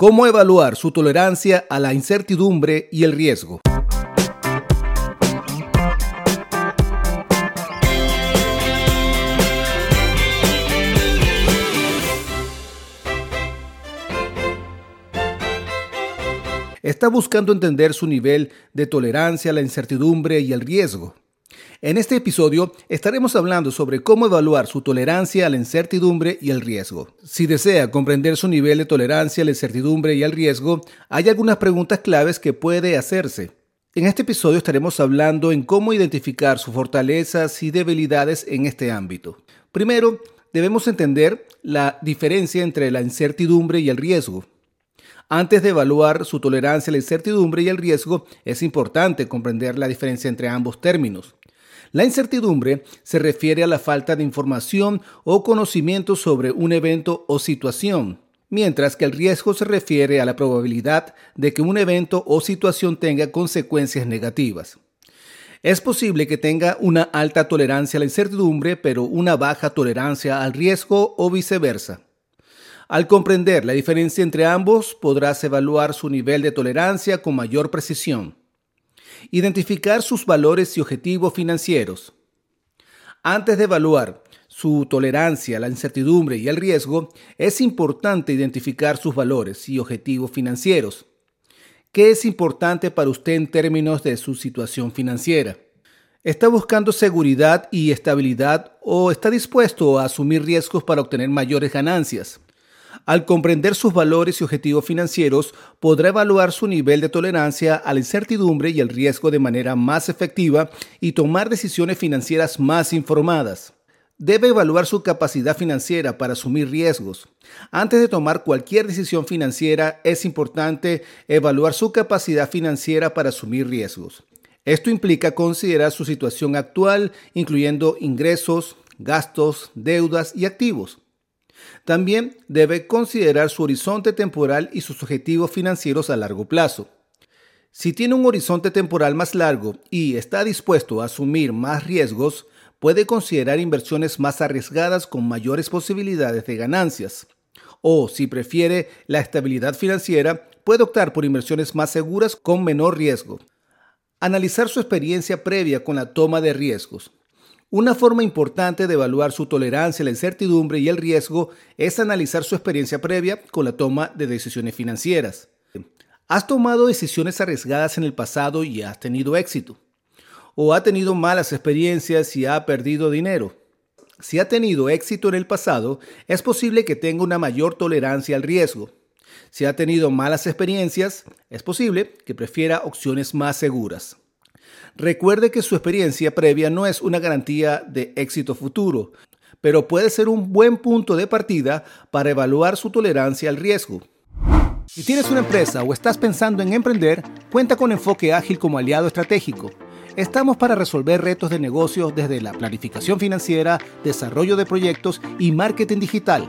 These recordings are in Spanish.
¿Cómo evaluar su tolerancia a la incertidumbre y el riesgo? Está buscando entender su nivel de tolerancia a la incertidumbre y el riesgo. En este episodio estaremos hablando sobre cómo evaluar su tolerancia a la incertidumbre y el riesgo. Si desea comprender su nivel de tolerancia a la incertidumbre y el riesgo, hay algunas preguntas claves que puede hacerse. En este episodio estaremos hablando en cómo identificar sus fortalezas y debilidades en este ámbito. Primero, debemos entender la diferencia entre la incertidumbre y el riesgo. Antes de evaluar su tolerancia a la incertidumbre y el riesgo, es importante comprender la diferencia entre ambos términos. La incertidumbre se refiere a la falta de información o conocimiento sobre un evento o situación, mientras que el riesgo se refiere a la probabilidad de que un evento o situación tenga consecuencias negativas. Es posible que tenga una alta tolerancia a la incertidumbre, pero una baja tolerancia al riesgo o viceversa. Al comprender la diferencia entre ambos, podrás evaluar su nivel de tolerancia con mayor precisión. Identificar sus valores y objetivos financieros. Antes de evaluar su tolerancia a la incertidumbre y el riesgo, es importante identificar sus valores y objetivos financieros. ¿Qué es importante para usted en términos de su situación financiera? ¿Está buscando seguridad y estabilidad o está dispuesto a asumir riesgos para obtener mayores ganancias? Al comprender sus valores y objetivos financieros, podrá evaluar su nivel de tolerancia a la incertidumbre y el riesgo de manera más efectiva y tomar decisiones financieras más informadas. Debe evaluar su capacidad financiera para asumir riesgos. Antes de tomar cualquier decisión financiera, es importante evaluar su capacidad financiera para asumir riesgos. Esto implica considerar su situación actual, incluyendo ingresos, gastos, deudas y activos. También debe considerar su horizonte temporal y sus objetivos financieros a largo plazo. Si tiene un horizonte temporal más largo y está dispuesto a asumir más riesgos, puede considerar inversiones más arriesgadas con mayores posibilidades de ganancias. O si prefiere la estabilidad financiera, puede optar por inversiones más seguras con menor riesgo. Analizar su experiencia previa con la toma de riesgos. Una forma importante de evaluar su tolerancia a la incertidumbre y el riesgo es analizar su experiencia previa con la toma de decisiones financieras. ¿Has tomado decisiones arriesgadas en el pasado y has tenido éxito? ¿O ha tenido malas experiencias y ha perdido dinero? Si ha tenido éxito en el pasado, es posible que tenga una mayor tolerancia al riesgo. Si ha tenido malas experiencias, es posible que prefiera opciones más seguras. Recuerde que su experiencia previa no es una garantía de éxito futuro, pero puede ser un buen punto de partida para evaluar su tolerancia al riesgo. Si tienes una empresa o estás pensando en emprender, cuenta con Enfoque Ágil como aliado estratégico. Estamos para resolver retos de negocios desde la planificación financiera, desarrollo de proyectos y marketing digital.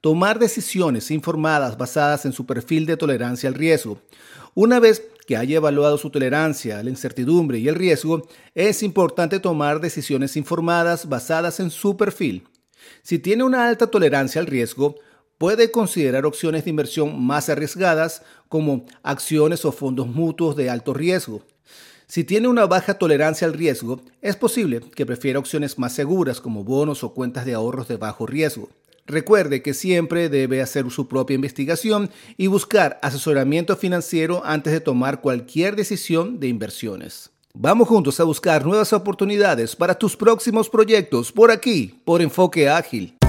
Tomar decisiones informadas basadas en su perfil de tolerancia al riesgo. Una vez que haya evaluado su tolerancia a la incertidumbre y el riesgo, es importante tomar decisiones informadas basadas en su perfil. Si tiene una alta tolerancia al riesgo, puede considerar opciones de inversión más arriesgadas como acciones o fondos mutuos de alto riesgo. Si tiene una baja tolerancia al riesgo, es posible que prefiera opciones más seguras como bonos o cuentas de ahorros de bajo riesgo. Recuerde que siempre debe hacer su propia investigación y buscar asesoramiento financiero antes de tomar cualquier decisión de inversiones. Vamos juntos a buscar nuevas oportunidades para tus próximos proyectos por aquí, por Enfoque Ágil.